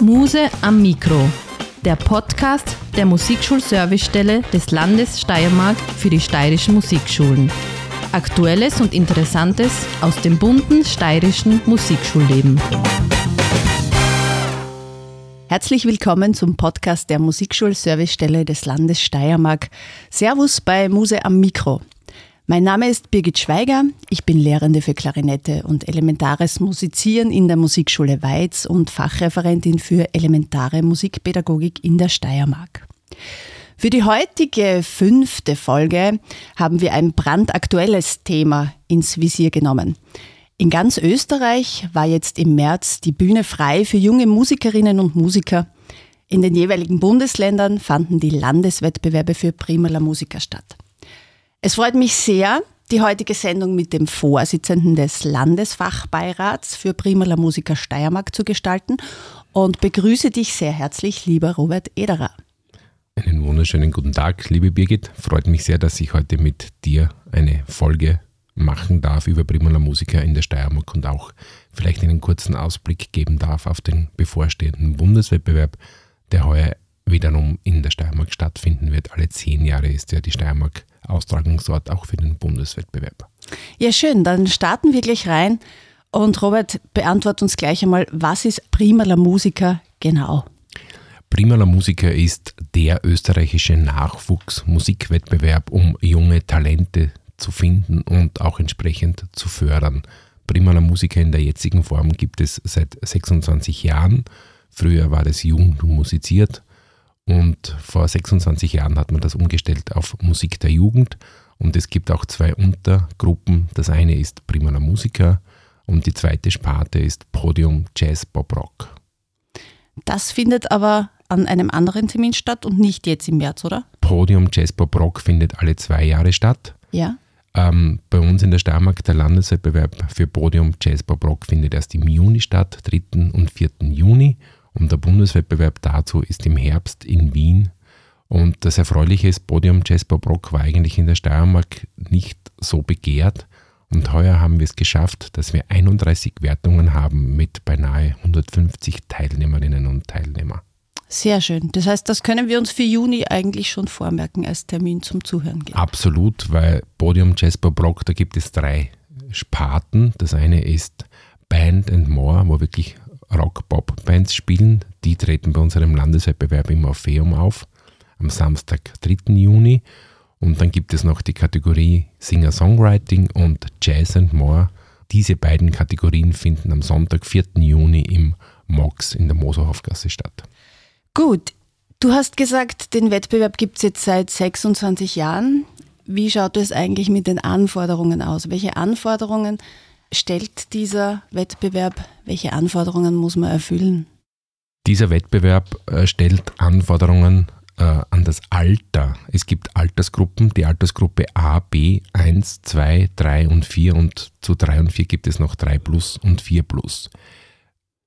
Muse am Mikro, der Podcast der Musikschulservicestelle des Landes Steiermark für die steirischen Musikschulen. Aktuelles und Interessantes aus dem bunten steirischen Musikschulleben. Herzlich willkommen zum Podcast der Musikschulservicestelle des Landes Steiermark. Servus bei Muse am Mikro. Mein Name ist Birgit Schweiger. Ich bin Lehrende für Klarinette und elementares Musizieren in der Musikschule Weiz und Fachreferentin für elementare Musikpädagogik in der Steiermark. Für die heutige fünfte Folge haben wir ein brandaktuelles Thema ins Visier genommen. In ganz Österreich war jetzt im März die Bühne frei für junge Musikerinnen und Musiker. In den jeweiligen Bundesländern fanden die Landeswettbewerbe für Primala Musiker statt. Es freut mich sehr, die heutige Sendung mit dem Vorsitzenden des Landesfachbeirats für Primala Musiker Steiermark zu gestalten und begrüße dich sehr herzlich, lieber Robert Ederer. Einen wunderschönen guten Tag, liebe Birgit. Freut mich sehr, dass ich heute mit dir eine Folge machen darf über Primala Musiker in der Steiermark und auch vielleicht einen kurzen Ausblick geben darf auf den bevorstehenden Bundeswettbewerb, der heuer wiederum in der Steiermark stattfinden wird. Alle zehn Jahre ist ja die Steiermark Austragungsort auch für den Bundeswettbewerb. Ja, schön. Dann starten wir gleich rein. Und Robert, beantwortet uns gleich einmal, was ist Primala Musiker genau? Primala Musiker ist der österreichische Nachwuchsmusikwettbewerb, um junge Talente zu finden und auch entsprechend zu fördern. Primala Musiker in der jetzigen Form gibt es seit 26 Jahren. Früher war das Jugend musiziert und vor 26 Jahren hat man das umgestellt auf Musik der Jugend. Und es gibt auch zwei Untergruppen. Das eine ist Primala Musiker und die zweite Sparte ist Podium Jazz Bob Rock. Das findet aber an einem anderen Termin statt und nicht jetzt im März, oder? Podium Jazz Bob Rock findet alle zwei Jahre statt. Ja. Ähm, bei uns in der Steiermark, der Landeswettbewerb für Podium Jazz Bob Rock findet erst im Juni statt, 3. und 4. Juni. Und der Bundeswettbewerb dazu ist im Herbst in Wien. Und das Erfreuliche ist, Podium Jazz Bob Rock war eigentlich in der Steiermark nicht so begehrt. Und heuer haben wir es geschafft, dass wir 31 Wertungen haben mit beinahe 150 Teilnehmerinnen und Teilnehmern. Sehr schön. Das heißt, das können wir uns für Juni eigentlich schon vormerken als Termin zum Zuhören. Gehen. Absolut, weil Podium Jazz Bob Rock, da gibt es drei Sparten. Das eine ist Band and More, wo wirklich Rock-Pop-Bands spielen. Die treten bei unserem Landeswettbewerb im Orpheum auf, am Samstag, 3. Juni. Und dann gibt es noch die Kategorie Singer-Songwriting und Jazz and More. Diese beiden Kategorien finden am Sonntag, 4. Juni im MOX in der Moserhofgasse statt. Gut, du hast gesagt, den Wettbewerb gibt es jetzt seit 26 Jahren. Wie schaut es eigentlich mit den Anforderungen aus? Welche Anforderungen stellt dieser Wettbewerb? Welche Anforderungen muss man erfüllen? Dieser Wettbewerb äh, stellt Anforderungen äh, an das Alter. Es gibt Altersgruppen, die Altersgruppe A, B, 1, 2, 3 und 4 und zu 3 und 4 gibt es noch 3 plus und 4 plus.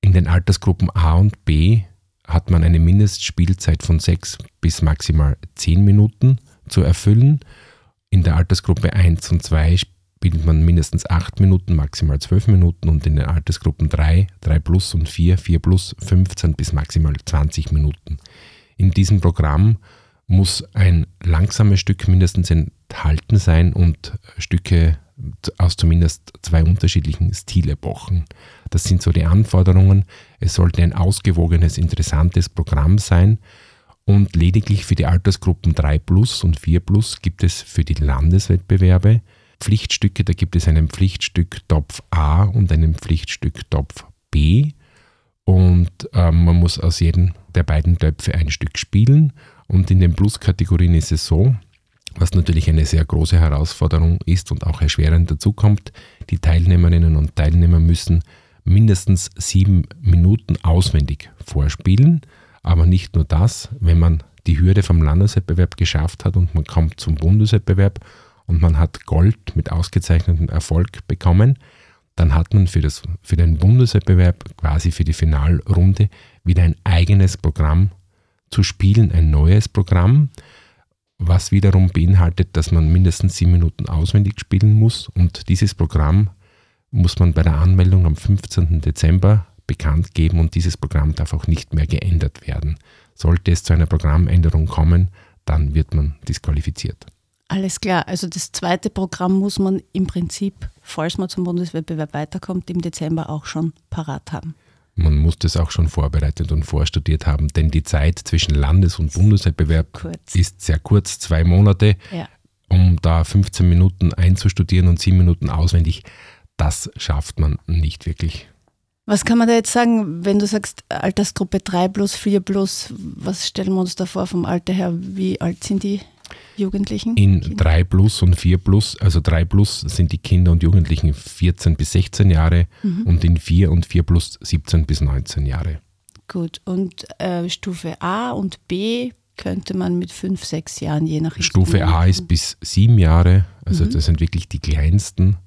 In den Altersgruppen A und B hat man eine Mindestspielzeit von 6 bis maximal 10 Minuten zu erfüllen. In der Altersgruppe 1 und 2 spielt man mindestens 8 Minuten, maximal 12 Minuten und in den Altersgruppen 3, 3 plus und 4, 4 plus 15 bis maximal 20 Minuten. In diesem Programm muss ein langsames Stück mindestens enthalten sein und Stücke aus zumindest zwei unterschiedlichen Stilepochen. Das sind so die Anforderungen. Es sollte ein ausgewogenes, interessantes Programm sein. Und lediglich für die Altersgruppen 3 plus und 4 plus gibt es für die Landeswettbewerbe Pflichtstücke, da gibt es einen Pflichtstück Topf A und einen Pflichtstück Topf B. Und ähm, man muss aus jedem der beiden Töpfe ein Stück spielen. Und in den Plus-Kategorien ist es so, was natürlich eine sehr große Herausforderung ist und auch erschwerend dazukommt, die Teilnehmerinnen und Teilnehmer müssen mindestens sieben Minuten auswendig vorspielen. Aber nicht nur das, wenn man die Hürde vom Landeswettbewerb geschafft hat und man kommt zum Bundeswettbewerb und man hat Gold mit ausgezeichnetem Erfolg bekommen, dann hat man für, das, für den Bundeswettbewerb, quasi für die Finalrunde, wieder ein eigenes Programm zu spielen, ein neues Programm, was wiederum beinhaltet, dass man mindestens sieben Minuten auswendig spielen muss. Und dieses Programm muss man bei der Anmeldung am 15. Dezember bekannt geben und dieses Programm darf auch nicht mehr geändert werden. Sollte es zu einer Programmänderung kommen, dann wird man disqualifiziert. Alles klar. Also das zweite Programm muss man im Prinzip, falls man zum Bundeswettbewerb weiterkommt, im Dezember auch schon parat haben. Man muss das auch schon vorbereitet und vorstudiert haben, denn die Zeit zwischen Landes- und Bundeswettbewerb kurz. ist sehr kurz, zwei Monate. Ja. Um da 15 Minuten einzustudieren und 7 Minuten auswendig, das schafft man nicht wirklich. Was kann man da jetzt sagen, wenn du sagst Altersgruppe 3 plus, 4 plus, was stellen wir uns da vor vom Alter her? Wie alt sind die Jugendlichen? In Kinder? 3 plus und 4 plus, also 3 plus sind die Kinder und Jugendlichen 14 bis 16 Jahre mhm. und in 4 und 4 plus 17 bis 19 Jahre. Gut, und äh, Stufe A und B könnte man mit 5, 6 Jahren je nach Stufe A ist bis 7 Jahre, also mhm. das sind wirklich die kleinsten.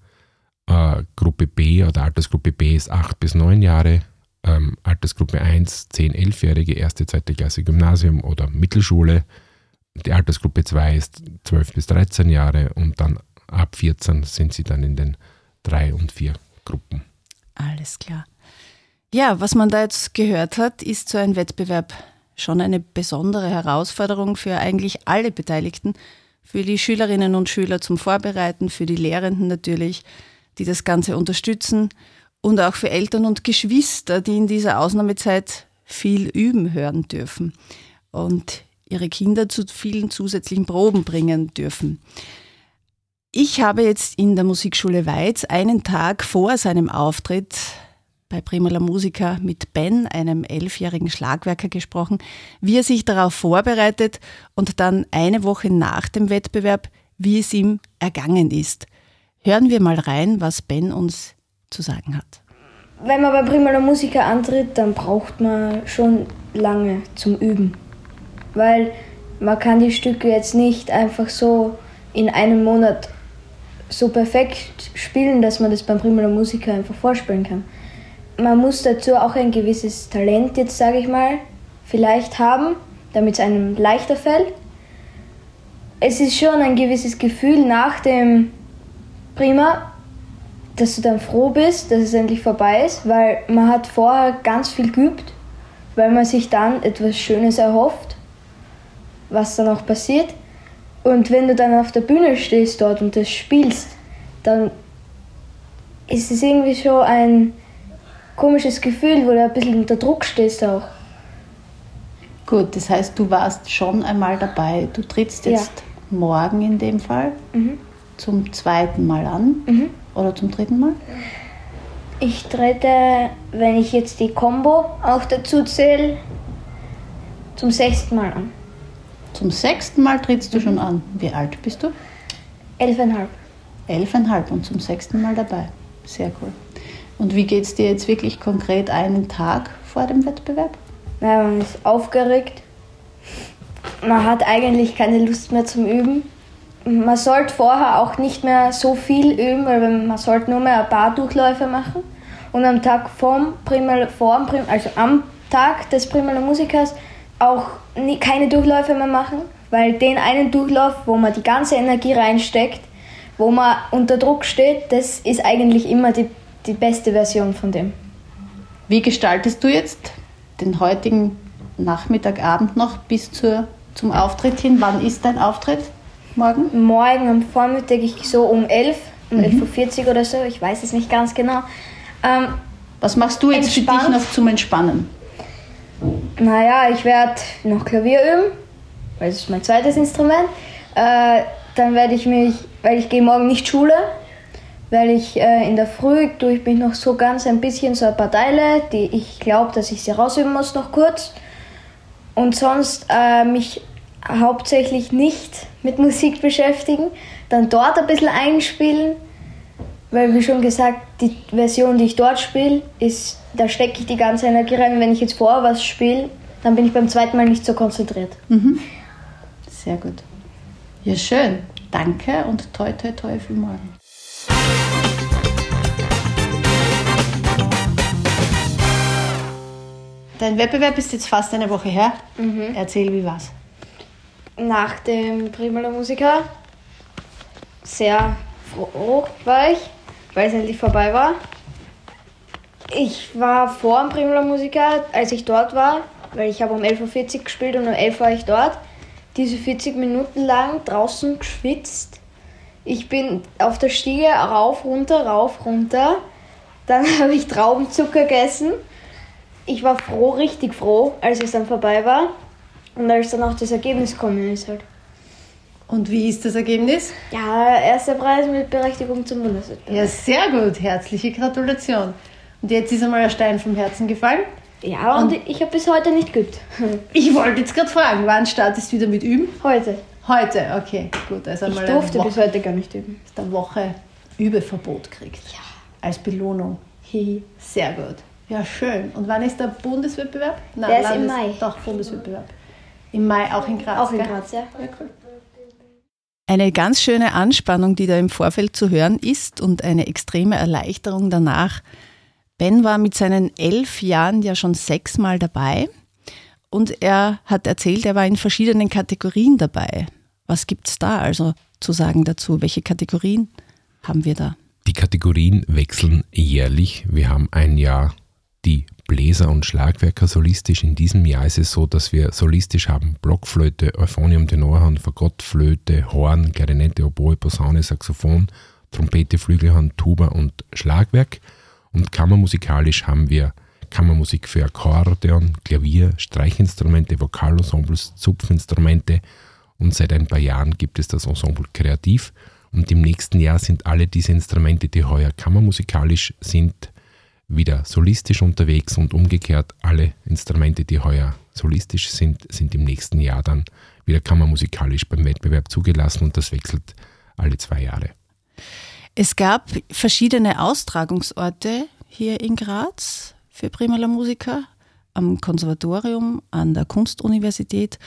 Äh, Gruppe B oder Altersgruppe B ist 8 bis 9 Jahre. Ähm, Altersgruppe 1, 10, 11-Jährige, erste, zweite Klasse Gymnasium oder Mittelschule. Die Altersgruppe 2 ist 12 bis 13 Jahre und dann ab 14 sind sie dann in den 3 und 4 Gruppen. Alles klar. Ja, was man da jetzt gehört hat, ist so ein Wettbewerb schon eine besondere Herausforderung für eigentlich alle Beteiligten, für die Schülerinnen und Schüler zum Vorbereiten, für die Lehrenden natürlich, die das Ganze unterstützen und auch für Eltern und Geschwister, die in dieser Ausnahmezeit viel üben hören dürfen. Und ihre Kinder zu vielen zusätzlichen Proben bringen dürfen. Ich habe jetzt in der Musikschule Weiz einen Tag vor seinem Auftritt bei Prima la Musica mit Ben, einem elfjährigen Schlagwerker, gesprochen, wie er sich darauf vorbereitet und dann eine Woche nach dem Wettbewerb, wie es ihm ergangen ist. Hören wir mal rein, was Ben uns zu sagen hat. Wenn man bei Prima la Musica antritt, dann braucht man schon lange zum Üben weil man kann die Stücke jetzt nicht einfach so in einem Monat so perfekt spielen, dass man das beim Primula Musiker einfach vorspielen kann. Man muss dazu auch ein gewisses Talent, jetzt sage ich mal, vielleicht haben, damit es einem leichter fällt. Es ist schon ein gewisses Gefühl nach dem Prima, dass du dann froh bist, dass es endlich vorbei ist, weil man hat vorher ganz viel geübt, weil man sich dann etwas Schönes erhofft was dann auch passiert. Und wenn du dann auf der Bühne stehst dort und das spielst, dann ist es irgendwie schon ein komisches Gefühl, wo du ein bisschen unter Druck stehst auch. Gut, das heißt, du warst schon einmal dabei. Du trittst jetzt ja. morgen in dem Fall mhm. zum zweiten Mal an mhm. oder zum dritten Mal? Ich trete, wenn ich jetzt die Combo auch dazu zähle, zum sechsten Mal an. Zum sechsten Mal trittst du schon an. Wie alt bist du? Elfeinhalb. Elfeinhalb und zum sechsten Mal dabei. Sehr cool. Und wie geht es dir jetzt wirklich konkret einen Tag vor dem Wettbewerb? Na, man ist aufgeregt. Man hat eigentlich keine Lust mehr zum Üben. Man sollte vorher auch nicht mehr so viel üben, weil man sollte nur mehr ein paar Durchläufe machen. Und am Tag vorm Primal, vorm Primal, also am Tag des Primal Musikers auch nie, keine Durchläufe mehr machen, weil den einen Durchlauf, wo man die ganze Energie reinsteckt, wo man unter Druck steht, das ist eigentlich immer die, die beste Version von dem. Wie gestaltest du jetzt den heutigen Nachmittag, Abend noch bis zur, zum Auftritt hin? Wann ist dein Auftritt morgen? Morgen am Vormittag ich so um 11, um mhm. 11.40 Uhr oder so, ich weiß es nicht ganz genau. Ähm, Was machst du jetzt entspannt. für dich noch zum Entspannen? Naja, ich werde noch Klavier üben, weil es ist mein zweites Instrument. Äh, dann werde ich mich, weil ich gehe morgen nicht Schule, weil ich äh, in der Früh tue ich mich noch so ganz ein bisschen so ein paar Teile, die ich glaube, dass ich sie rausüben muss noch kurz. Und sonst äh, mich hauptsächlich nicht mit Musik beschäftigen, dann dort ein bisschen einspielen weil wie schon gesagt, die Version, die ich dort spiele, ist, da stecke ich die ganze Energie rein. Wenn ich jetzt vorher was spiele, dann bin ich beim zweiten Mal nicht so konzentriert. Mhm. Sehr gut. Ja, schön. Danke und toi, toi, toi für morgen. Dein Wettbewerb ist jetzt fast eine Woche her. Mhm. Erzähl, wie war's? Nach dem Primula Musiker sehr froh war ich weil es endlich vorbei war. Ich war vor dem Primula Musiker, als ich dort war, weil ich habe um 11.40 Uhr gespielt und um 11 Uhr war ich dort. Diese 40 Minuten lang draußen geschwitzt. Ich bin auf der Stiege rauf, runter, rauf, runter. Dann habe ich Traubenzucker gegessen. Ich war froh, richtig froh, als es dann vorbei war. Und als dann auch das Ergebnis gekommen ist halt. Und wie ist das Ergebnis? Ja, erster Preis mit Berechtigung zum Bundeswettbewerb. Ja, sehr gut. Herzliche Gratulation. Und jetzt ist einmal ein Stein vom Herzen gefallen. Ja, und, ich habe bis heute nicht geübt. Ich wollte jetzt gerade fragen, wann startest du wieder mit Üben? Heute. Heute, okay, gut. Also Ich durfte bis heute gar nicht üben. eine Woche Übeverbot kriegt. Ja. Als Belohnung. Hihi. Sehr gut. Ja, schön. Und wann ist der Bundeswettbewerb? Nein, Der ist im Mai. Doch, Bundeswettbewerb. Im Mai auch in Graz. Auch in gell? Graz, ja. Ja, cool. Eine ganz schöne Anspannung, die da im Vorfeld zu hören ist und eine extreme Erleichterung danach. Ben war mit seinen elf Jahren ja schon sechsmal dabei und er hat erzählt, er war in verschiedenen Kategorien dabei. Was gibt es da also zu sagen dazu? Welche Kategorien haben wir da? Die Kategorien wechseln jährlich. Wir haben ein Jahr die Bläser und Schlagwerker solistisch. In diesem Jahr ist es so, dass wir solistisch haben Blockflöte, Euphonium, Tenorhorn, Fagottflöte, Horn, Klarinette, Oboe, Posaune, Saxophon, Trompete, Flügelhorn, Tuba und Schlagwerk. Und kammermusikalisch haben wir Kammermusik für Akkordeon, Klavier, Streichinstrumente, Vokalensembles, Zupfinstrumente und seit ein paar Jahren gibt es das Ensemble Kreativ. Und im nächsten Jahr sind alle diese Instrumente, die heuer kammermusikalisch sind, wieder solistisch unterwegs und umgekehrt alle Instrumente, die heuer solistisch sind, sind im nächsten Jahr dann wieder kammermusikalisch beim Wettbewerb zugelassen und das wechselt alle zwei Jahre. Es gab verschiedene Austragungsorte hier in Graz für Primala Musiker, am Konservatorium, an der Kunstuniversität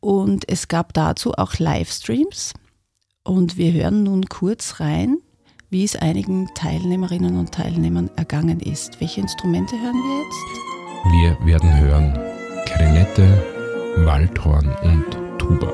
und es gab dazu auch Livestreams. Und wir hören nun kurz rein, wie es einigen Teilnehmerinnen und Teilnehmern ergangen ist. Welche Instrumente hören wir jetzt? Wir werden hören Klarinette, Waldhorn und Tuba.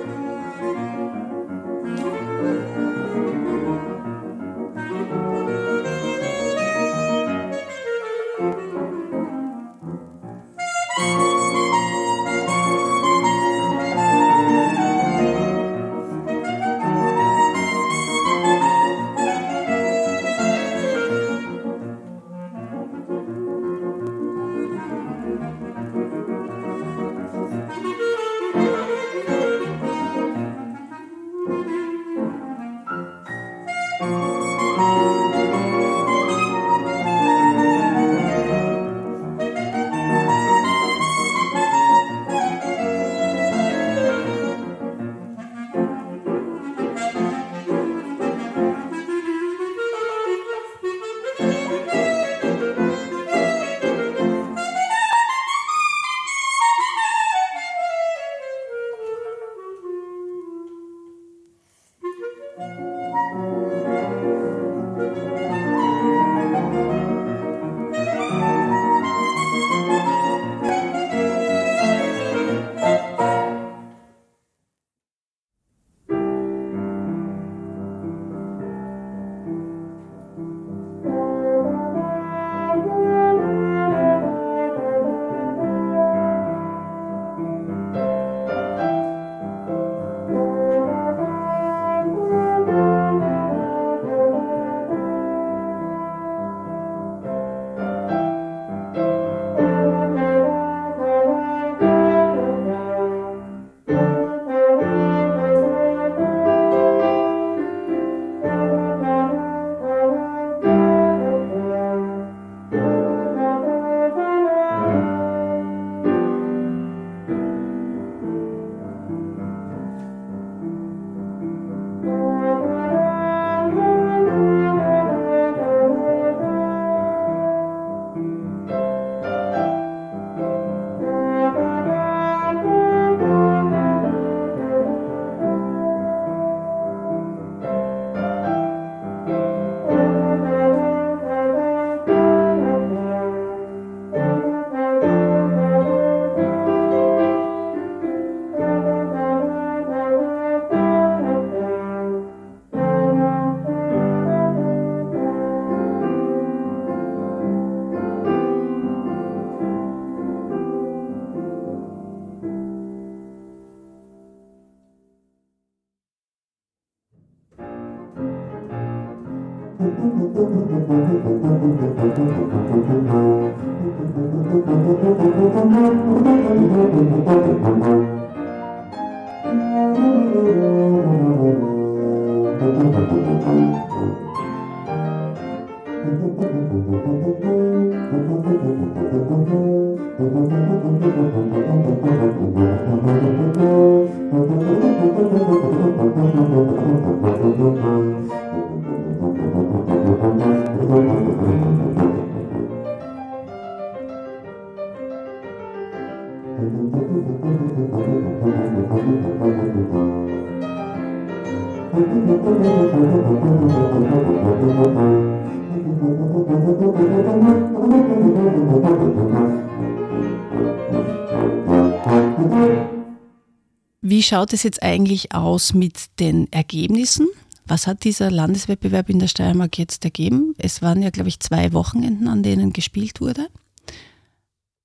Schaut es jetzt eigentlich aus mit den Ergebnissen? Was hat dieser Landeswettbewerb in der Steiermark jetzt ergeben? Es waren ja, glaube ich, zwei Wochenenden, an denen gespielt wurde.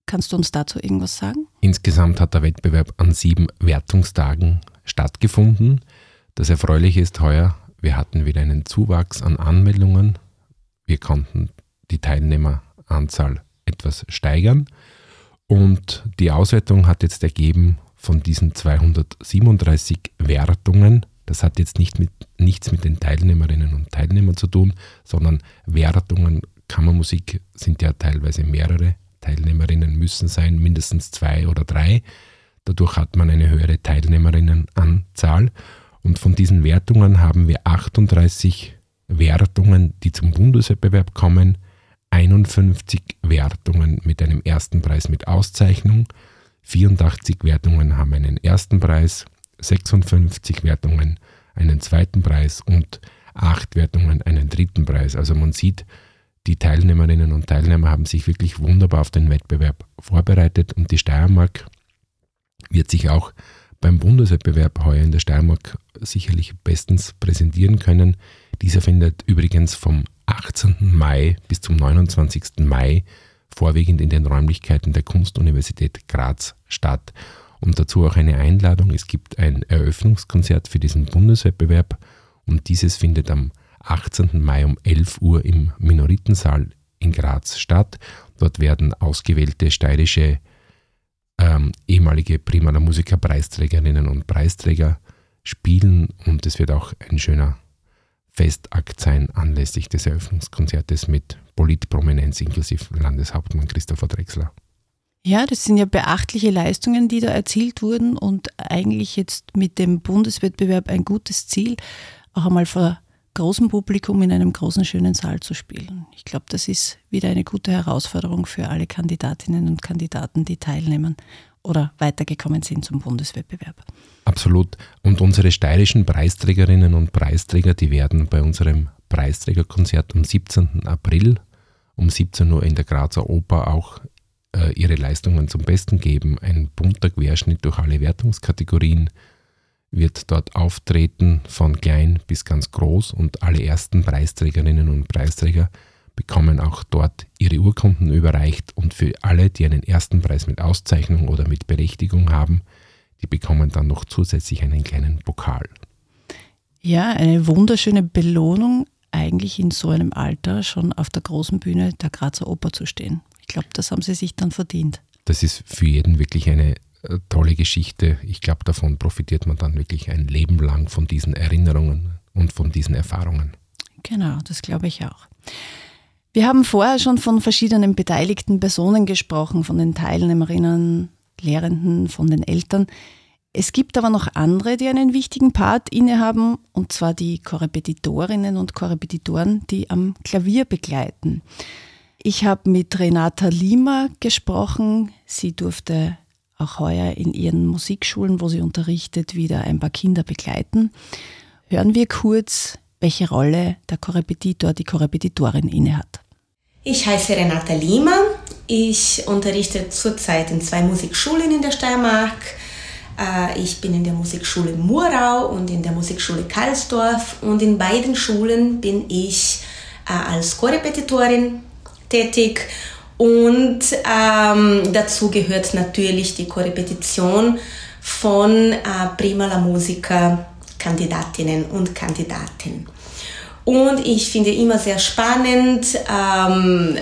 Kannst du uns dazu irgendwas sagen? Insgesamt hat der Wettbewerb an sieben Wertungstagen stattgefunden. Das Erfreuliche ist heuer, wir hatten wieder einen Zuwachs an Anmeldungen. Wir konnten die Teilnehmeranzahl etwas steigern. Und die Auswertung hat jetzt ergeben, von diesen 237 Wertungen, das hat jetzt nicht mit, nichts mit den Teilnehmerinnen und Teilnehmern zu tun, sondern Wertungen, Kammermusik sind ja teilweise mehrere. Teilnehmerinnen müssen sein, mindestens zwei oder drei. Dadurch hat man eine höhere Teilnehmerinnenanzahl. Und von diesen Wertungen haben wir 38 Wertungen, die zum Bundeswettbewerb kommen, 51 Wertungen mit einem ersten Preis mit Auszeichnung, 84 Wertungen haben einen ersten Preis, 56 Wertungen einen zweiten Preis und 8 Wertungen einen dritten Preis. Also man sieht, die Teilnehmerinnen und Teilnehmer haben sich wirklich wunderbar auf den Wettbewerb vorbereitet und die Steiermark wird sich auch beim Bundeswettbewerb heuer in der Steiermark sicherlich bestens präsentieren können. Dieser findet übrigens vom 18. Mai bis zum 29. Mai vorwiegend in den Räumlichkeiten der Kunstuniversität Graz statt. Und dazu auch eine Einladung. Es gibt ein Eröffnungskonzert für diesen Bundeswettbewerb und dieses findet am 18. Mai um 11 Uhr im Minoritensaal in Graz statt. Dort werden ausgewählte steirische ähm, ehemalige Prima der Musiker Preisträgerinnen und Preisträger spielen und es wird auch ein schöner Festakt sein anlässlich des Eröffnungskonzertes mit Politprominenz inklusive Landeshauptmann Christopher Drexler. Ja, das sind ja beachtliche Leistungen, die da erzielt wurden und eigentlich jetzt mit dem Bundeswettbewerb ein gutes Ziel, auch einmal vor großem Publikum in einem großen, schönen Saal zu spielen. Ich glaube, das ist wieder eine gute Herausforderung für alle Kandidatinnen und Kandidaten, die teilnehmen oder weitergekommen sind zum Bundeswettbewerb. Absolut. Und unsere steirischen Preisträgerinnen und Preisträger, die werden bei unserem Preisträgerkonzert am 17. April um 17 Uhr in der Grazer Oper auch äh, ihre Leistungen zum Besten geben. Ein bunter Querschnitt durch alle Wertungskategorien wird dort auftreten, von klein bis ganz groß und alle ersten Preisträgerinnen und Preisträger bekommen auch dort ihre Urkunden überreicht und für alle, die einen ersten Preis mit Auszeichnung oder mit Berechtigung haben, die bekommen dann noch zusätzlich einen kleinen Pokal. Ja, eine wunderschöne Belohnung, eigentlich in so einem Alter schon auf der großen Bühne der Grazer Oper zu stehen. Ich glaube, das haben sie sich dann verdient. Das ist für jeden wirklich eine äh, tolle Geschichte. Ich glaube, davon profitiert man dann wirklich ein Leben lang von diesen Erinnerungen und von diesen Erfahrungen. Genau, das glaube ich auch. Wir haben vorher schon von verschiedenen beteiligten Personen gesprochen, von den Teilnehmerinnen, Lehrenden, von den Eltern. Es gibt aber noch andere, die einen wichtigen Part innehaben, und zwar die Korrepetitorinnen und Korrepetitoren, die am Klavier begleiten. Ich habe mit Renata Lima gesprochen. Sie durfte auch heuer in ihren Musikschulen, wo sie unterrichtet, wieder ein paar Kinder begleiten. Hören wir kurz, welche Rolle der Korrepetitor, die Korrepetitorin innehat. Ich heiße Renata Lima. Ich unterrichte zurzeit in zwei Musikschulen in der Steiermark. Äh, ich bin in der Musikschule Murau und in der Musikschule Karlsdorf und in beiden Schulen bin ich äh, als Korrepetitorin tätig und ähm, dazu gehört natürlich die Korrepetition von äh, Prima la Musica Kandidatinnen und Kandidaten. Und ich finde immer sehr spannend, ähm,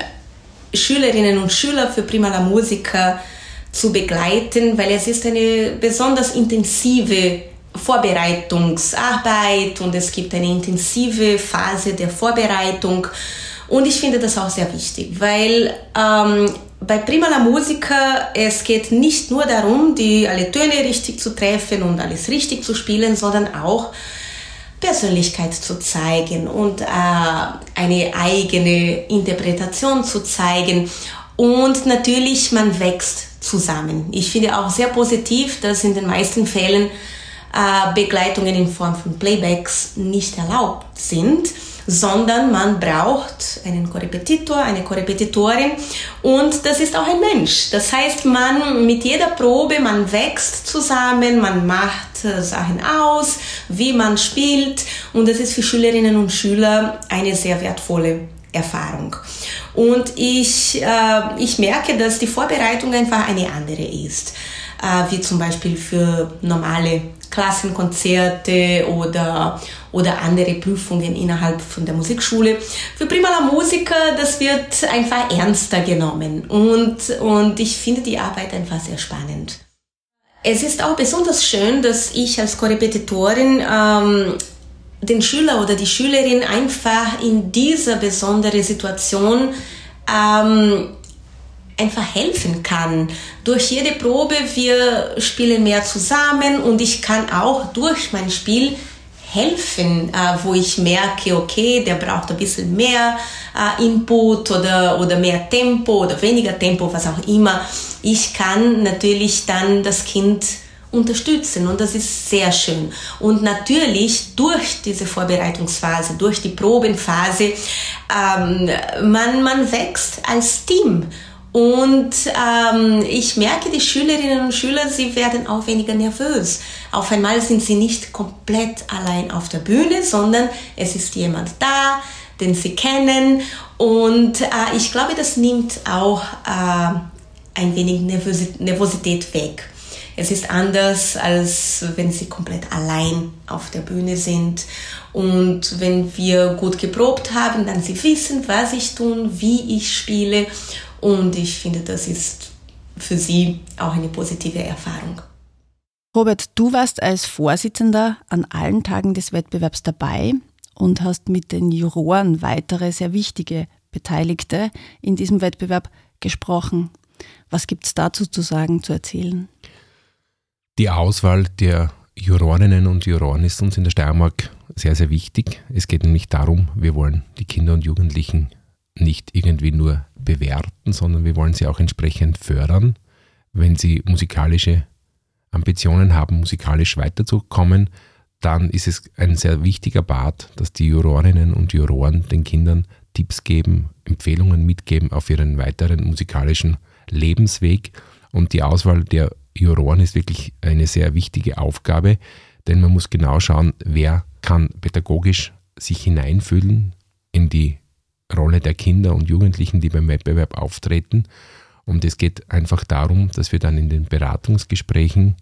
Schülerinnen und Schüler für Prima la Musica zu begleiten, weil es ist eine besonders intensive Vorbereitungsarbeit und es gibt eine intensive Phase der Vorbereitung. Und ich finde das auch sehr wichtig, weil ähm, bei Prima la Musica es geht nicht nur darum, die alle Töne richtig zu treffen und alles richtig zu spielen, sondern auch Persönlichkeit zu zeigen und äh, eine eigene Interpretation zu zeigen. Und natürlich, man wächst zusammen. Ich finde auch sehr positiv, dass in den meisten Fällen äh, Begleitungen in Form von Playbacks nicht erlaubt sind, sondern man braucht einen Korrepetitor, eine Korrepetitorin und das ist auch ein Mensch. Das heißt, man mit jeder Probe, man wächst zusammen, man macht Sachen aus, wie man spielt und das ist für Schülerinnen und Schüler eine sehr wertvolle Erfahrung. Und ich, äh, ich merke, dass die Vorbereitung einfach eine andere ist äh, wie zum Beispiel für normale Klassenkonzerte oder, oder andere Prüfungen innerhalb von der Musikschule. Für Prima la Musica, das wird einfach ernster genommen und, und ich finde die Arbeit einfach sehr spannend. Es ist auch besonders schön, dass ich als Korrepetitorin ähm, den Schüler oder die Schülerin einfach in dieser besonderen Situation ähm, einfach helfen kann. Durch jede Probe, wir spielen mehr zusammen und ich kann auch durch mein Spiel helfen, äh, wo ich merke, okay, der braucht ein bisschen mehr äh, Input oder, oder mehr Tempo oder weniger Tempo, was auch immer. Ich kann natürlich dann das Kind unterstützen und das ist sehr schön. Und natürlich durch diese Vorbereitungsphase, durch die Probenphase, ähm, man, man wächst als Team und ähm, ich merke, die Schülerinnen und Schüler, sie werden auch weniger nervös. Auf einmal sind sie nicht komplett allein auf der Bühne, sondern es ist jemand da, den sie kennen. Und äh, ich glaube, das nimmt auch äh, ein wenig Nervosität weg. Es ist anders, als wenn sie komplett allein auf der Bühne sind. Und wenn wir gut geprobt haben, dann sie wissen, was ich tun, wie ich spiele. Und ich finde, das ist für sie auch eine positive Erfahrung. Robert, du warst als Vorsitzender an allen Tagen des Wettbewerbs dabei und hast mit den Juroren weitere sehr wichtige Beteiligte in diesem Wettbewerb gesprochen. Was gibt es dazu zu sagen, zu erzählen? Die Auswahl der Jurorinnen und Juroren ist uns in der Steiermark sehr, sehr wichtig. Es geht nämlich darum, wir wollen die Kinder und Jugendlichen nicht irgendwie nur bewerten, sondern wir wollen sie auch entsprechend fördern, wenn sie musikalische Ambitionen haben, musikalisch weiterzukommen, dann ist es ein sehr wichtiger Part, dass die Jurorinnen und Juroren den Kindern Tipps geben, Empfehlungen mitgeben auf ihren weiteren musikalischen Lebensweg. Und die Auswahl der Juroren ist wirklich eine sehr wichtige Aufgabe, denn man muss genau schauen, wer kann pädagogisch sich hineinfühlen in die Rolle der Kinder und Jugendlichen, die beim Wettbewerb auftreten. Und es geht einfach darum, dass wir dann in den Beratungsgesprächen,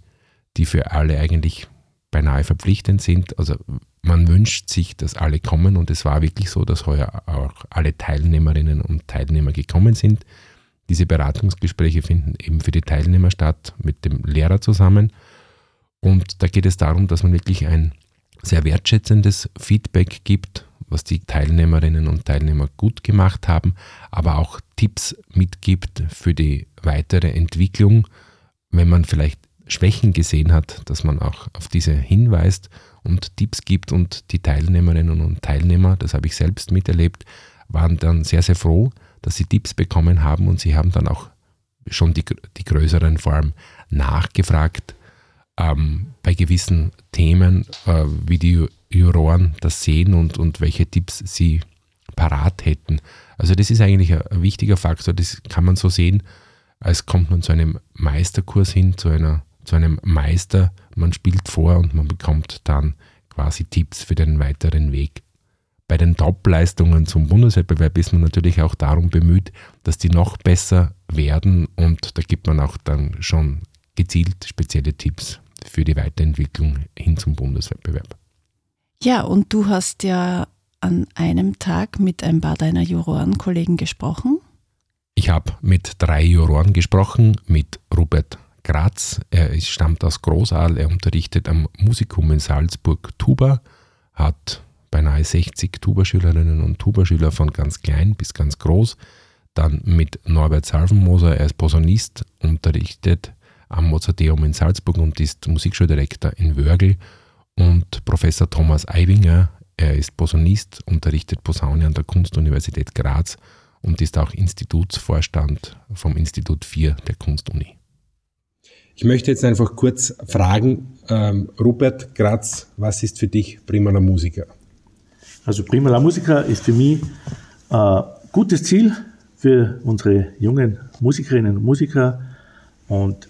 die für alle eigentlich beinahe verpflichtend sind, also man wünscht sich, dass alle kommen und es war wirklich so, dass heuer auch alle Teilnehmerinnen und Teilnehmer gekommen sind. Diese Beratungsgespräche finden eben für die Teilnehmer statt mit dem Lehrer zusammen. Und da geht es darum, dass man wirklich ein sehr wertschätzendes Feedback gibt was die Teilnehmerinnen und Teilnehmer gut gemacht haben, aber auch Tipps mitgibt für die weitere Entwicklung, wenn man vielleicht Schwächen gesehen hat, dass man auch auf diese hinweist und Tipps gibt. Und die Teilnehmerinnen und Teilnehmer, das habe ich selbst miterlebt, waren dann sehr, sehr froh, dass sie Tipps bekommen haben. Und sie haben dann auch schon die, die größeren allem nachgefragt ähm, bei gewissen Themen, äh, wie die Juroren das sehen und, und welche Tipps sie parat hätten. Also das ist eigentlich ein, wichtiger Faktor, das kann man so sehen, als kommt man zu einem Meisterkurs hin, zu, einer, zu einem Meister, man spielt vor und man bekommt dann quasi Tipps für den weiteren Weg. Bei den Top-Leistungen zum Bundeswettbewerb ist man natürlich auch darum bemüht, dass die noch besser werden und da gibt man auch dann schon gezielt spezielle Tipps für die Weiterentwicklung hin zum Bundeswettbewerb. Ja, und du hast ja an einem Tag mit ein paar deiner Jurorenkollegen gesprochen. Ich habe mit drei Juroren gesprochen, mit Robert Graz, er stammt aus Großaal, er unterrichtet am Musikum in Salzburg Tuba, hat beinahe 60 Tubaschülerinnen und Tubaschüler von ganz klein bis ganz groß. Dann mit Norbert Salvenmoser, er ist Posaunist, unterrichtet am Mozarteum in Salzburg und ist Musikschuldirektor in Wörgl. Und Professor Thomas Eibinger, er ist Posaunist, unterrichtet Posaune an der Kunstuniversität Graz und ist auch Institutsvorstand vom Institut 4 der Kunstuni. Ich möchte jetzt einfach kurz fragen, ähm, Rupert Graz, was ist für dich Prima la Musica? Also Prima la Musica ist für mich ein gutes Ziel für unsere jungen Musikerinnen und Musiker. Und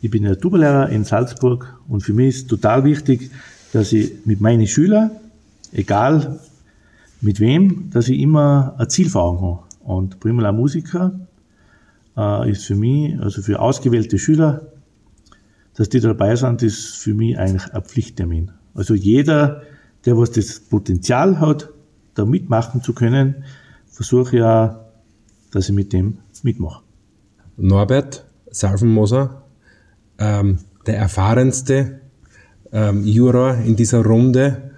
ich bin ja Tubelehrer in Salzburg und für mich ist total wichtig, dass ich mit meinen Schülern, egal mit wem, dass ich immer ein Ziel vor Augen habe. Und Prima la Musica äh, ist für mich, also für ausgewählte Schüler, dass die dabei sind, ist für mich eigentlich ein Pflichttermin. Also jeder, der was das Potenzial hat, da mitmachen zu können, versuche ja, dass ich mit dem mitmache. Norbert Salvenmoser, ähm, der erfahrenste ähm, Juror in dieser Runde.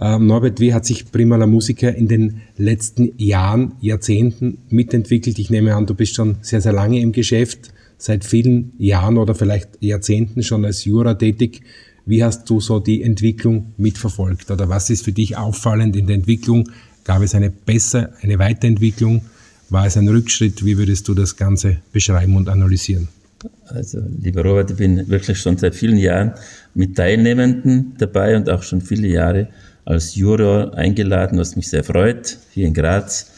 Ähm, Norbert, wie hat sich Prima la Musica in den letzten Jahren, Jahrzehnten mitentwickelt? Ich nehme an, du bist schon sehr, sehr lange im Geschäft seit vielen Jahren oder vielleicht Jahrzehnten schon als Jura tätig. Wie hast du so die Entwicklung mitverfolgt? Oder was ist für dich auffallend in der Entwicklung? Gab es eine besser, eine Weiterentwicklung? War es ein Rückschritt? Wie würdest du das Ganze beschreiben und analysieren? Also, lieber Robert, ich bin wirklich schon seit vielen Jahren mit Teilnehmenden dabei und auch schon viele Jahre als Juror eingeladen, was mich sehr freut, hier in Graz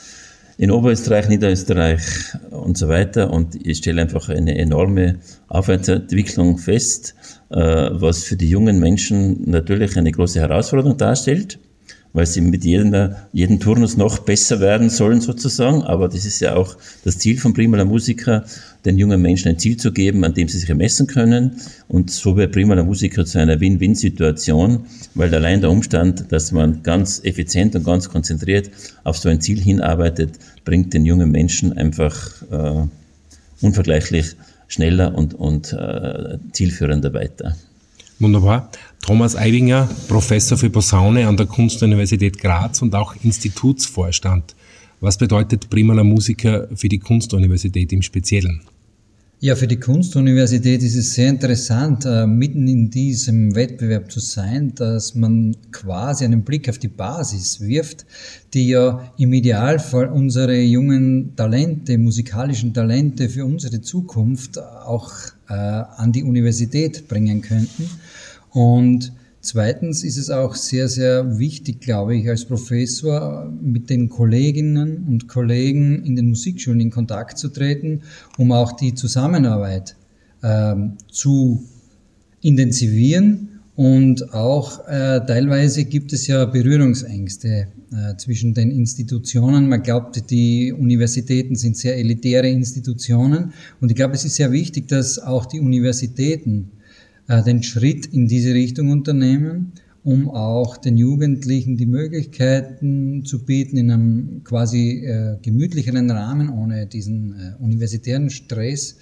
in Oberösterreich, Niederösterreich und so weiter. Und ich stelle einfach eine enorme Aufwärtsentwicklung fest, äh, was für die jungen Menschen natürlich eine große Herausforderung darstellt weil sie mit jedem, jedem Turnus noch besser werden sollen sozusagen. Aber das ist ja auch das Ziel von Prima la Musica, den jungen Menschen ein Ziel zu geben, an dem sie sich ermessen können. Und so wird Prima la Musica zu einer Win-Win-Situation, weil allein der Umstand, dass man ganz effizient und ganz konzentriert auf so ein Ziel hinarbeitet, bringt den jungen Menschen einfach äh, unvergleichlich schneller und, und äh, zielführender weiter. Wunderbar. Thomas Eidinger, Professor für Posaune an der Kunstuniversität Graz und auch Institutsvorstand. Was bedeutet Prima la Musica für die Kunstuniversität im Speziellen? Ja, für die Kunstuniversität ist es sehr interessant, äh, mitten in diesem Wettbewerb zu sein, dass man quasi einen Blick auf die Basis wirft, die ja im Idealfall unsere jungen Talente, musikalischen Talente für unsere Zukunft auch äh, an die Universität bringen könnten. Und zweitens ist es auch sehr, sehr wichtig, glaube ich, als Professor mit den Kolleginnen und Kollegen in den Musikschulen in Kontakt zu treten, um auch die Zusammenarbeit ähm, zu intensivieren. Und auch äh, teilweise gibt es ja Berührungsängste äh, zwischen den Institutionen. Man glaubt, die Universitäten sind sehr elitäre Institutionen. Und ich glaube, es ist sehr wichtig, dass auch die Universitäten äh, den Schritt in diese Richtung unternehmen, um auch den Jugendlichen die Möglichkeiten zu bieten, in einem quasi äh, gemütlicheren Rahmen, ohne diesen äh, universitären Stress,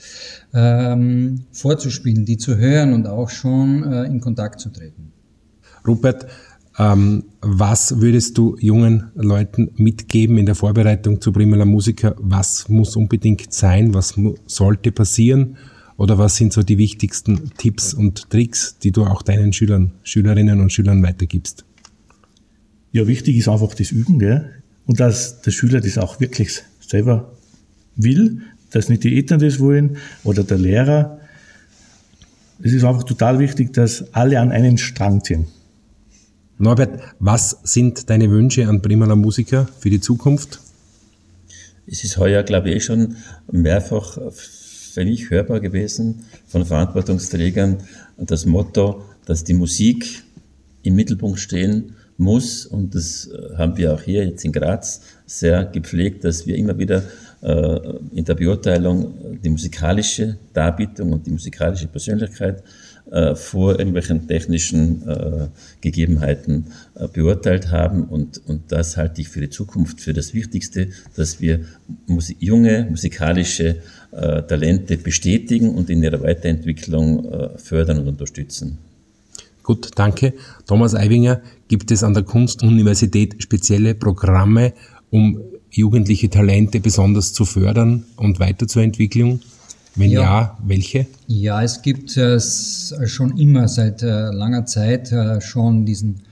ähm, vorzuspielen, die zu hören und auch schon äh, in Kontakt zu treten. Rupert, ähm, was würdest du jungen Leuten mitgeben in der Vorbereitung zu Primula Musica? Was muss unbedingt sein? Was sollte passieren? Oder was sind so die wichtigsten Tipps und Tricks, die du auch deinen Schülern, Schülerinnen und Schülern weitergibst? Ja, wichtig ist einfach das Üben, gell? Und dass der Schüler das auch wirklich selber will, dass nicht die Eltern das wollen oder der Lehrer. Es ist einfach total wichtig, dass alle an einen Strang ziehen. Norbert, was sind deine Wünsche an Primala Musiker für die Zukunft? Es ist heuer, glaube ich, schon mehrfach mich hörbar gewesen von Verantwortungsträgern das Motto, dass die Musik im Mittelpunkt stehen muss. Und das äh, haben wir auch hier jetzt in Graz sehr gepflegt, dass wir immer wieder äh, in der Beurteilung die musikalische Darbietung und die musikalische Persönlichkeit äh, vor irgendwelchen technischen äh, Gegebenheiten äh, beurteilt haben. Und, und das halte ich für die Zukunft für das Wichtigste, dass wir Musik, junge musikalische äh, Talente bestätigen und in ihrer Weiterentwicklung äh, fördern und unterstützen. Gut, danke. Thomas Eivinger, gibt es an der Kunstuniversität spezielle Programme, um jugendliche Talente besonders zu fördern und weiterzuentwickeln? Wenn ja, ja welche? Ja, es gibt äh, schon immer seit äh, langer Zeit äh, schon diesen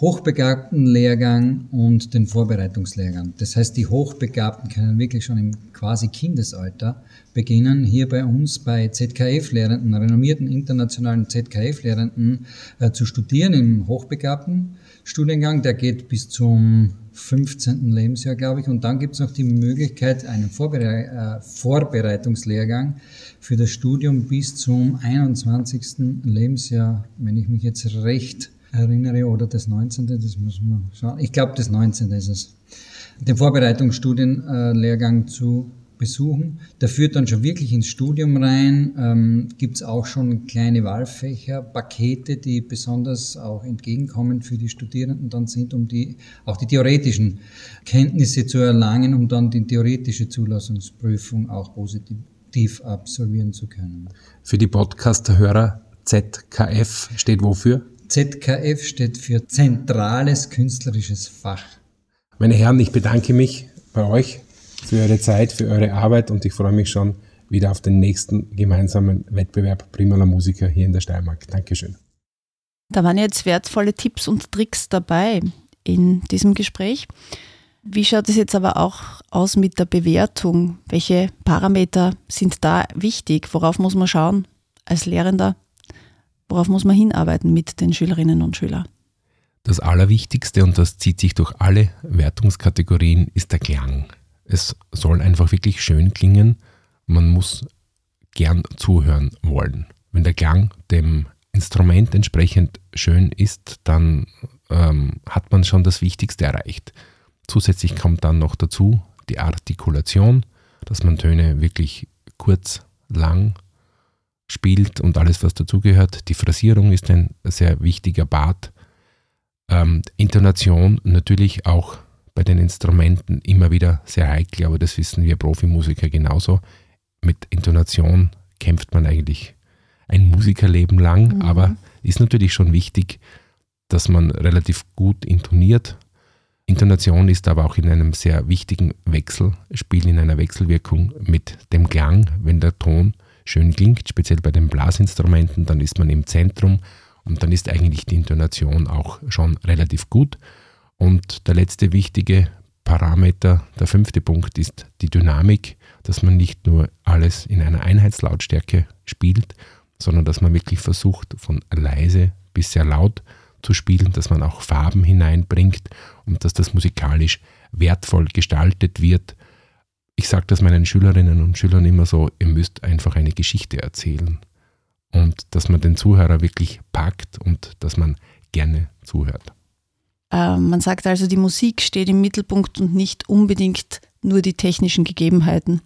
hochbegabten Lehrgang und den Vorbereitungslehrgang. Das heißt, die Hochbegabten können wirklich schon im quasi Kindesalter beginnen, hier bei uns bei ZKF-Lehrenden, renommierten internationalen ZKF-Lehrenden äh, zu studieren im hochbegabten Studiengang. Der geht bis zum 15. Lebensjahr, glaube ich. Und dann gibt es noch die Möglichkeit, einen Vorberei äh, Vorbereitungslehrgang für das Studium bis zum 21. Lebensjahr, wenn ich mich jetzt recht erinnere, oder das 19. Das muss man schauen. Ich glaube, das 19. ist es. Den Vorbereitungsstudienlehrgang zu besuchen. Der führt dann schon wirklich ins Studium rein. Ähm, Gibt es auch schon kleine Wahlfächer, Pakete, die besonders auch entgegenkommen für die Studierenden dann sind, um die, auch die theoretischen Kenntnisse zu erlangen, um dann die theoretische Zulassungsprüfung auch positiv absolvieren zu können. Für die Podcast-Hörer ZKF steht wofür? ZKF steht für Zentrales Künstlerisches Fach. Meine Herren, ich bedanke mich bei euch für eure Zeit, für eure Arbeit und ich freue mich schon wieder auf den nächsten gemeinsamen Wettbewerb Primala Musiker hier in der Steiermark. Dankeschön. Da waren jetzt wertvolle Tipps und Tricks dabei in diesem Gespräch. Wie schaut es jetzt aber auch aus mit der Bewertung? Welche Parameter sind da wichtig? Worauf muss man schauen als Lehrender? Worauf muss man hinarbeiten mit den Schülerinnen und Schülern? Das Allerwichtigste, und das zieht sich durch alle Wertungskategorien, ist der Klang. Es soll einfach wirklich schön klingen. Man muss gern zuhören wollen. Wenn der Klang dem Instrument entsprechend schön ist, dann ähm, hat man schon das Wichtigste erreicht. Zusätzlich kommt dann noch dazu die Artikulation, dass man Töne wirklich kurz, lang spielt und alles, was dazugehört. Die Phrasierung ist ein sehr wichtiger Part. Ähm, Intonation natürlich auch bei den Instrumenten immer wieder sehr heikel, aber das wissen wir Profimusiker genauso. Mit Intonation kämpft man eigentlich ein Musikerleben lang, mhm. aber ist natürlich schon wichtig, dass man relativ gut intoniert. Intonation ist aber auch in einem sehr wichtigen Wechselspiel, in einer Wechselwirkung mit dem Klang. Wenn der Ton schön klingt, speziell bei den Blasinstrumenten, dann ist man im Zentrum und dann ist eigentlich die Intonation auch schon relativ gut. Und der letzte wichtige Parameter, der fünfte Punkt, ist die Dynamik, dass man nicht nur alles in einer Einheitslautstärke spielt, sondern dass man wirklich versucht, von leise bis sehr laut zu spielen, dass man auch Farben hineinbringt und dass das musikalisch wertvoll gestaltet wird. Ich sage das meinen Schülerinnen und Schülern immer so, ihr müsst einfach eine Geschichte erzählen und dass man den Zuhörer wirklich packt und dass man gerne zuhört. Ähm, man sagt also, die Musik steht im Mittelpunkt und nicht unbedingt nur die technischen Gegebenheiten.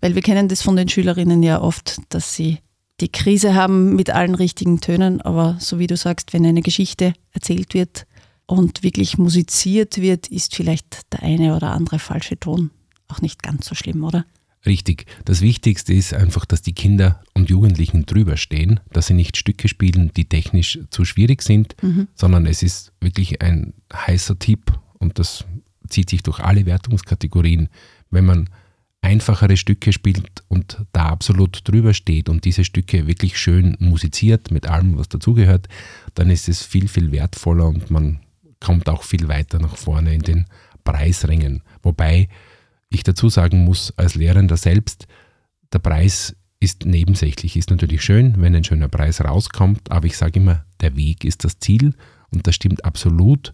Weil wir kennen das von den Schülerinnen ja oft, dass sie die Krise haben mit allen richtigen Tönen, aber so wie du sagst, wenn eine Geschichte erzählt wird und wirklich musiziert wird, ist vielleicht der eine oder andere falsche Ton auch nicht ganz so schlimm, oder? Richtig. Das Wichtigste ist einfach, dass die Kinder und Jugendlichen drüber stehen, dass sie nicht Stücke spielen, die technisch zu schwierig sind, mhm. sondern es ist wirklich ein heißer Tipp und das zieht sich durch alle Wertungskategorien. Wenn man einfachere Stücke spielt und da absolut drüber steht und diese Stücke wirklich schön musiziert mit allem, was dazugehört, dann ist es viel, viel wertvoller und man kommt auch viel weiter nach vorne in den Preisrängen. Wobei ich dazu sagen muss, als Lehrender selbst, der Preis ist nebensächlich, ist natürlich schön, wenn ein schöner Preis rauskommt, aber ich sage immer, der Weg ist das Ziel und das stimmt absolut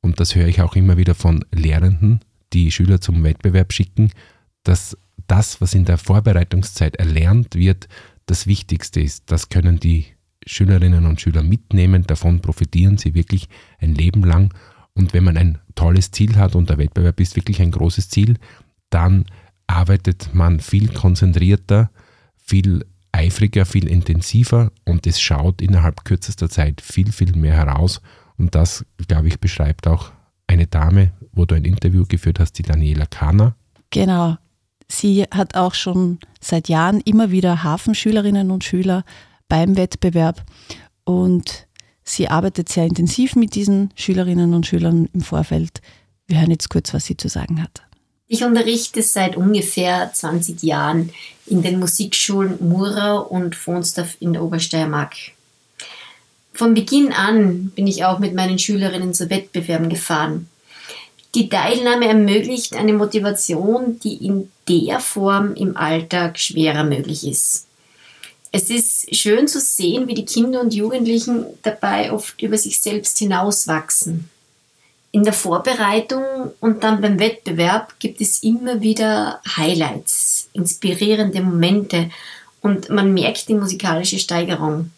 und das höre ich auch immer wieder von Lehrenden, die Schüler zum Wettbewerb schicken, dass das, was in der Vorbereitungszeit erlernt wird, das Wichtigste ist. Das können die Schülerinnen und Schüler mitnehmen, davon profitieren sie wirklich ein Leben lang. Und wenn man ein tolles Ziel hat und der Wettbewerb ist wirklich ein großes Ziel, dann arbeitet man viel konzentrierter, viel eifriger, viel intensiver und es schaut innerhalb kürzester Zeit viel, viel mehr heraus. Und das, glaube ich, beschreibt auch eine Dame, wo du ein Interview geführt hast, die Daniela Kahner. Genau. Sie hat auch schon seit Jahren immer wieder Hafenschülerinnen und Schüler beim Wettbewerb und sie arbeitet sehr intensiv mit diesen Schülerinnen und Schülern im Vorfeld. Wir hören jetzt kurz, was sie zu sagen hat. Ich unterrichte seit ungefähr 20 Jahren in den Musikschulen Murau und Fonsdorf in der Obersteiermark. Von Beginn an bin ich auch mit meinen Schülerinnen zu Wettbewerben gefahren. Die Teilnahme ermöglicht eine Motivation, die in der Form im Alltag schwerer möglich ist. Es ist schön zu sehen, wie die Kinder und Jugendlichen dabei oft über sich selbst hinauswachsen. In der Vorbereitung und dann beim Wettbewerb gibt es immer wieder Highlights, inspirierende Momente und man merkt die musikalische Steigerung.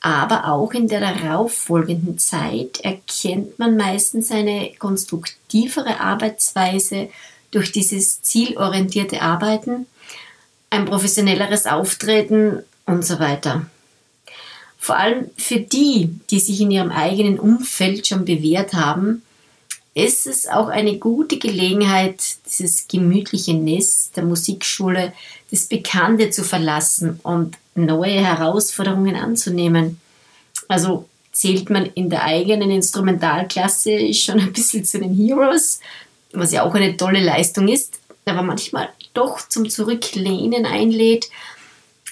Aber auch in der darauffolgenden Zeit erkennt man meistens eine konstruktivere Arbeitsweise durch dieses zielorientierte Arbeiten, ein professionelleres Auftreten und so weiter. Vor allem für die, die sich in ihrem eigenen Umfeld schon bewährt haben, ist es auch eine gute Gelegenheit, dieses gemütliche Nest der Musikschule, das Bekannte zu verlassen und neue Herausforderungen anzunehmen. Also zählt man in der eigenen Instrumentalklasse schon ein bisschen zu den Heroes, was ja auch eine tolle Leistung ist, aber manchmal doch zum Zurücklehnen einlädt,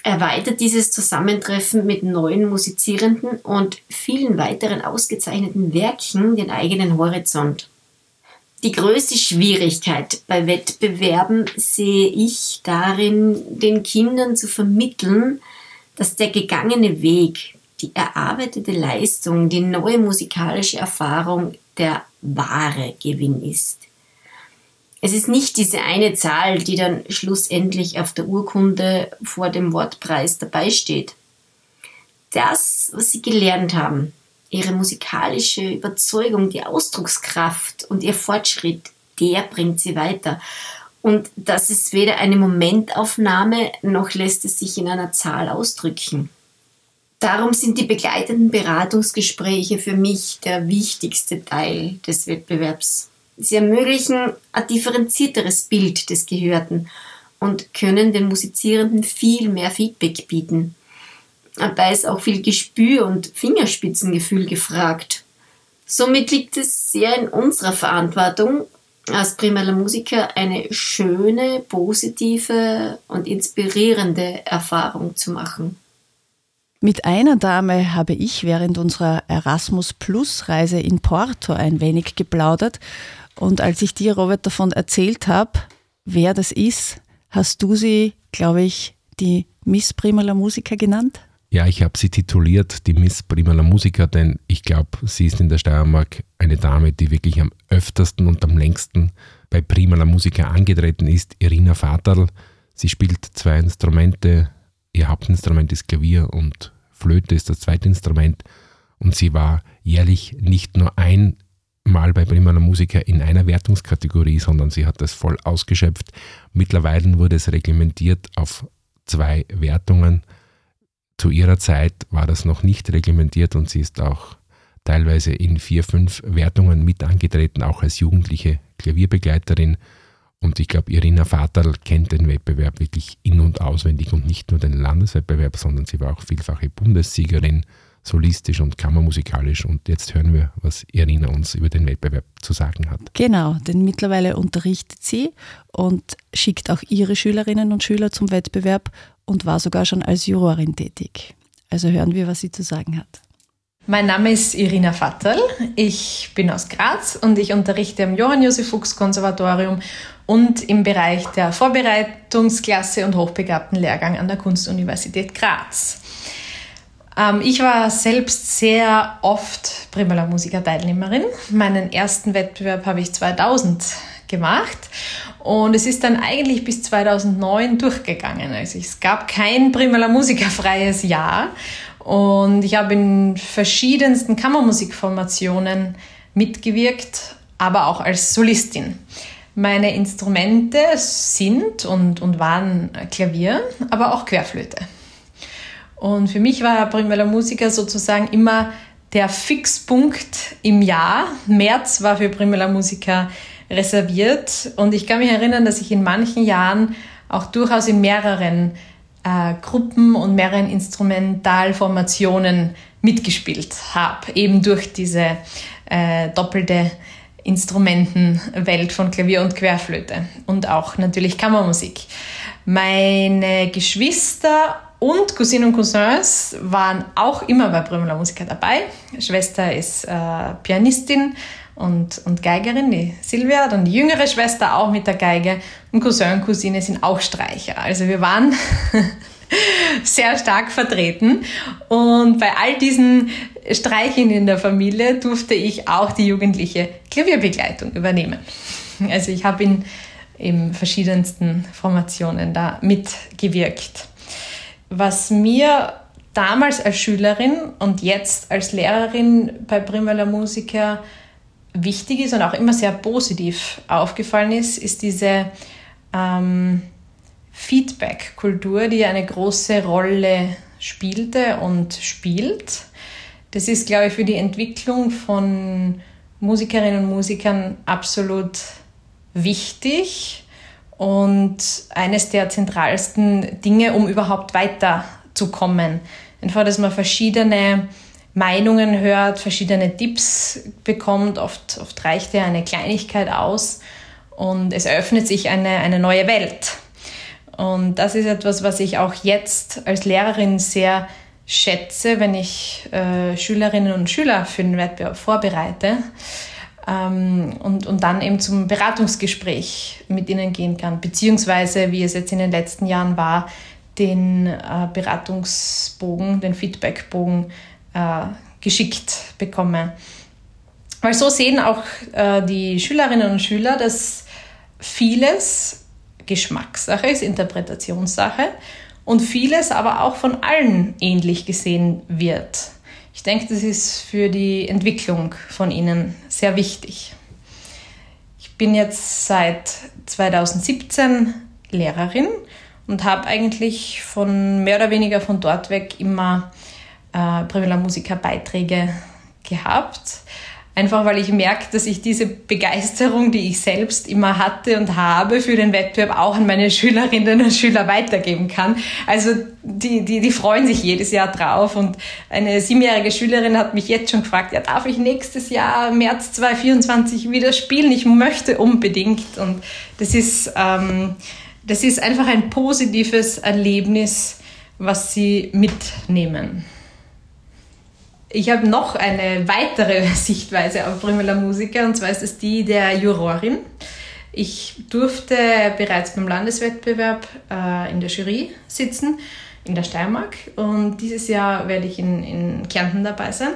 erweitert dieses Zusammentreffen mit neuen Musizierenden und vielen weiteren ausgezeichneten Werken den eigenen Horizont. Die größte Schwierigkeit bei Wettbewerben sehe ich darin, den Kindern zu vermitteln, dass der gegangene Weg, die erarbeitete Leistung, die neue musikalische Erfahrung der wahre Gewinn ist. Es ist nicht diese eine Zahl, die dann schlussendlich auf der Urkunde vor dem Wortpreis dabei steht. Das, was sie gelernt haben, ihre musikalische Überzeugung, die Ausdruckskraft und ihr Fortschritt, der bringt sie weiter. Und das ist weder eine Momentaufnahme, noch lässt es sich in einer Zahl ausdrücken. Darum sind die begleitenden Beratungsgespräche für mich der wichtigste Teil des Wettbewerbs. Sie ermöglichen ein differenzierteres Bild des Gehörten und können den Musizierenden viel mehr Feedback bieten. Dabei ist auch viel Gespür und Fingerspitzengefühl gefragt. Somit liegt es sehr in unserer Verantwortung, als primärer Musiker eine schöne, positive und inspirierende Erfahrung zu machen. Mit einer Dame habe ich während unserer Erasmus Plus Reise in Porto ein wenig geplaudert und als ich dir, Robert, davon erzählt habe, wer das ist, hast du sie, glaube ich, die Miss Primala Musiker genannt? Ja, ich habe sie tituliert, die Miss Primala Musiker, denn ich glaube, sie ist in der Steiermark eine Dame, die wirklich am öftersten und am längsten bei Primala Musiker angetreten ist, Irina Vaterl. Sie spielt zwei Instrumente, ihr Hauptinstrument ist Klavier und Flöte ist das zweite Instrument und sie war jährlich nicht nur einmal bei Primala Musiker in einer Wertungskategorie, sondern sie hat das voll ausgeschöpft. Mittlerweile wurde es reglementiert auf zwei Wertungen zu ihrer Zeit war das noch nicht reglementiert und sie ist auch teilweise in vier, fünf Wertungen mit angetreten, auch als jugendliche Klavierbegleiterin. Und ich glaube, Irina Vaterl kennt den Wettbewerb wirklich in- und auswendig und nicht nur den Landeswettbewerb, sondern sie war auch vielfache Bundessiegerin, solistisch und kammermusikalisch. Und jetzt hören wir, was Irina uns über den Wettbewerb zu sagen hat. Genau, denn mittlerweile unterrichtet sie und schickt auch ihre Schülerinnen und Schüler zum Wettbewerb und war sogar schon als Jurorin tätig. Also hören wir, was sie zu sagen hat. Mein Name ist Irina Vatterl. Ich bin aus Graz und ich unterrichte am Johann Josef Fuchs Konservatorium und im Bereich der Vorbereitungsklasse und hochbegabten Lehrgang an der Kunstuniversität Graz. Ähm, ich war selbst sehr oft Primala Musiker Teilnehmerin. Meinen ersten Wettbewerb habe ich 2000 gemacht und es ist dann eigentlich bis 2009 durchgegangen. Also es gab kein Primala Musica freies Jahr. Und ich habe in verschiedensten Kammermusikformationen mitgewirkt, aber auch als Solistin. Meine Instrumente sind und, und waren Klavier, aber auch Querflöte. Und für mich war Primella Musica sozusagen immer der Fixpunkt im Jahr. März war für Primella Musica reserviert. Und ich kann mich erinnern, dass ich in manchen Jahren auch durchaus in mehreren äh, Gruppen und mehreren Instrumentalformationen mitgespielt habe, eben durch diese äh, doppelte Instrumentenwelt von Klavier und Querflöte und auch natürlich Kammermusik. Meine Geschwister und Cousinen und Cousins waren auch immer bei Primula Musica dabei. Schwester ist äh, Pianistin und, und Geigerin, die Silvia, dann die jüngere Schwester auch mit der Geige und Cousin und Cousine sind auch Streicher. Also wir waren sehr stark vertreten und bei all diesen Streichen in der Familie durfte ich auch die jugendliche Klavierbegleitung übernehmen. Also ich habe in, in verschiedensten Formationen da mitgewirkt. Was mir damals als Schülerin und jetzt als Lehrerin bei Primala Musiker wichtig ist und auch immer sehr positiv aufgefallen ist, ist diese ähm, Feedback-Kultur, die eine große Rolle spielte und spielt. Das ist, glaube ich, für die Entwicklung von Musikerinnen und Musikern absolut wichtig und eines der zentralsten Dinge, um überhaupt weiterzukommen. Einfach, dass man verschiedene Meinungen hört, verschiedene Tipps bekommt. Oft, oft reicht ja eine Kleinigkeit aus und es eröffnet sich eine, eine neue Welt. Und das ist etwas, was ich auch jetzt als Lehrerin sehr schätze, wenn ich äh, Schülerinnen und Schüler für den Wettbewerb vorbereite ähm, und, und dann eben zum Beratungsgespräch mit ihnen gehen kann, beziehungsweise, wie es jetzt in den letzten Jahren war, den äh, Beratungsbogen, den Feedbackbogen äh, geschickt bekomme. Weil so sehen auch äh, die Schülerinnen und Schüler, dass vieles Geschmackssache ist, Interpretationssache und vieles aber auch von allen ähnlich gesehen wird. Ich denke, das ist für die Entwicklung von ihnen sehr wichtig. Ich bin jetzt seit 2017 Lehrerin und habe eigentlich von mehr oder weniger von dort weg immer äh, Primula Musica Beiträge gehabt. Einfach weil ich merke, dass ich diese Begeisterung, die ich selbst immer hatte und habe für den Wettbewerb, auch an meine Schülerinnen und Schüler weitergeben kann. Also die, die, die freuen sich jedes Jahr drauf. Und eine siebenjährige Schülerin hat mich jetzt schon gefragt, ja, darf ich nächstes Jahr, März 2024, wieder spielen? Ich möchte unbedingt. Und das ist, ähm, das ist einfach ein positives Erlebnis, was sie mitnehmen. Ich habe noch eine weitere Sichtweise auf Primula Musiker und zwar ist es die der Jurorin. Ich durfte bereits beim Landeswettbewerb äh, in der Jury sitzen, in der Steiermark und dieses Jahr werde ich in, in Kärnten dabei sein.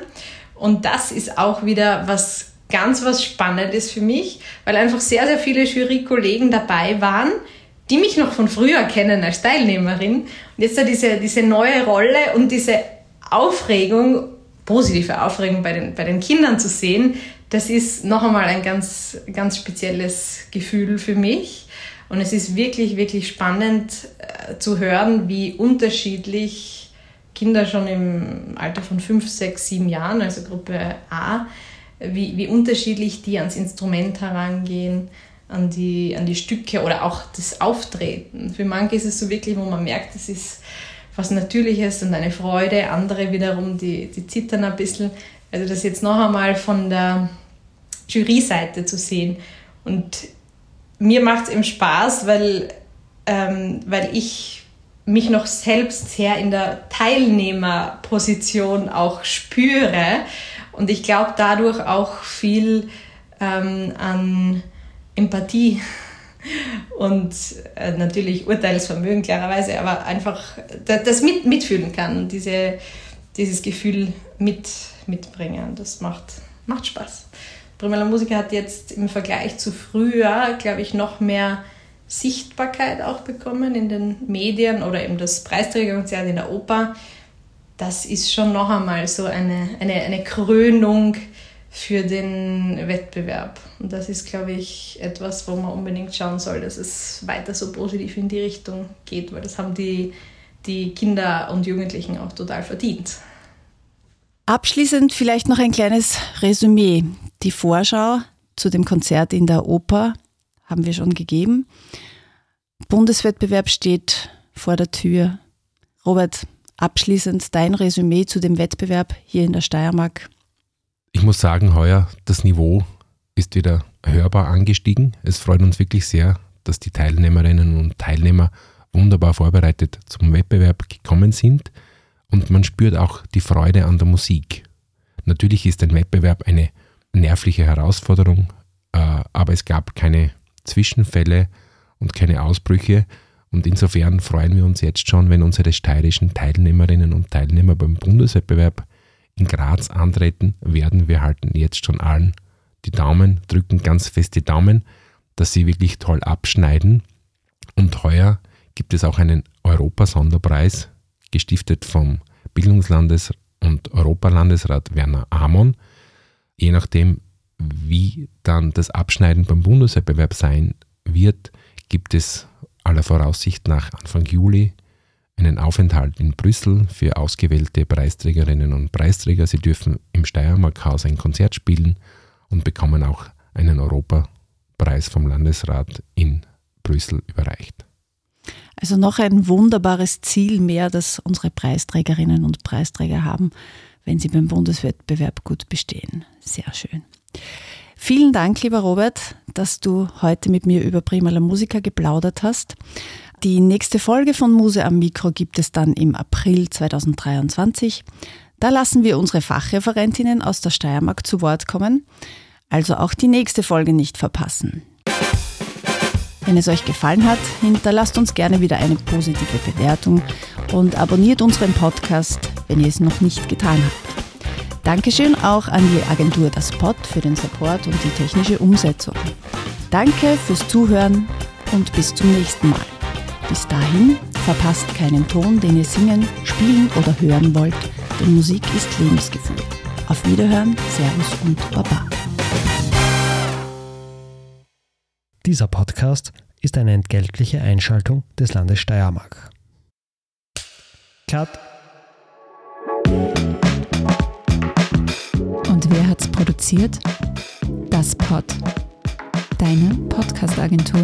Und das ist auch wieder was ganz was Spannendes für mich, weil einfach sehr, sehr viele Jurykollegen dabei waren, die mich noch von früher kennen als Teilnehmerin. Und jetzt da diese, diese neue Rolle und diese Aufregung positive Aufregung bei den, bei den Kindern zu sehen, das ist noch einmal ein ganz, ganz spezielles Gefühl für mich. Und es ist wirklich, wirklich spannend äh, zu hören, wie unterschiedlich Kinder schon im Alter von fünf, sechs, sieben Jahren, also Gruppe A, wie, wie unterschiedlich die ans Instrument herangehen, an die, an die Stücke oder auch das Auftreten. Für manche ist es so wirklich, wo man merkt, es ist was Natürliches und eine Freude. Andere wiederum, die, die zittern ein bisschen. Also das jetzt noch einmal von der Jury-Seite zu sehen. Und mir macht es eben Spaß, weil, ähm, weil ich mich noch selbst sehr in der Teilnehmerposition auch spüre und ich glaube dadurch auch viel ähm, an Empathie und äh, natürlich Urteilsvermögen klarerweise, aber einfach das mit, mitfühlen kann und diese, dieses Gefühl mit, mitbringen. Das macht, macht Spaß. Primella Musiker hat jetzt im Vergleich zu früher, glaube ich, noch mehr Sichtbarkeit auch bekommen in den Medien oder eben das Preisträgerkonzert in der Oper. Das ist schon noch einmal so eine, eine, eine Krönung für den Wettbewerb. Und das ist, glaube ich, etwas, wo man unbedingt schauen soll, dass es weiter so positiv in die Richtung geht, weil das haben die, die Kinder und Jugendlichen auch total verdient. Abschließend vielleicht noch ein kleines Resümee. Die Vorschau zu dem Konzert in der Oper haben wir schon gegeben. Bundeswettbewerb steht vor der Tür. Robert, abschließend dein Resümee zu dem Wettbewerb hier in der Steiermark. Ich muss sagen, heuer das Niveau ist wieder hörbar angestiegen. Es freut uns wirklich sehr, dass die Teilnehmerinnen und Teilnehmer wunderbar vorbereitet zum Wettbewerb gekommen sind und man spürt auch die Freude an der Musik. Natürlich ist ein Wettbewerb eine nervliche Herausforderung, äh, aber es gab keine Zwischenfälle und keine Ausbrüche und insofern freuen wir uns jetzt schon, wenn unsere steirischen Teilnehmerinnen und Teilnehmer beim Bundeswettbewerb in Graz antreten werden. Wir halten jetzt schon allen die Daumen, drücken ganz fest die Daumen, dass sie wirklich toll abschneiden. Und heuer gibt es auch einen Europasonderpreis, gestiftet vom Bildungslandes- und Europalandesrat Werner Amon. Je nachdem, wie dann das Abschneiden beim Bundeswettbewerb sein wird, gibt es aller Voraussicht nach Anfang Juli einen Aufenthalt in Brüssel für ausgewählte Preisträgerinnen und Preisträger. Sie dürfen im Steiermarkhaus ein Konzert spielen und bekommen auch einen Europapreis vom Landesrat in Brüssel überreicht. Also noch ein wunderbares Ziel mehr, das unsere Preisträgerinnen und Preisträger haben, wenn sie beim Bundeswettbewerb gut bestehen. Sehr schön. Vielen Dank, lieber Robert, dass du heute mit mir über Prima la Musica geplaudert hast. Die nächste Folge von Muse am Mikro gibt es dann im April 2023. Da lassen wir unsere Fachreferentinnen aus der Steiermark zu Wort kommen. Also auch die nächste Folge nicht verpassen. Wenn es euch gefallen hat, hinterlasst uns gerne wieder eine positive Bewertung und abonniert unseren Podcast, wenn ihr es noch nicht getan habt. Dankeschön auch an die Agentur Das Pod für den Support und die technische Umsetzung. Danke fürs Zuhören und bis zum nächsten Mal. Bis dahin verpasst keinen Ton, den ihr singen, spielen oder hören wollt, denn Musik ist Lebensgefühl. Auf Wiederhören, Servus und Baba. Dieser Podcast ist eine entgeltliche Einschaltung des Landes Steiermark. Cut. Und wer hat's produziert? Das Pod. Deine Podcast-Agentur.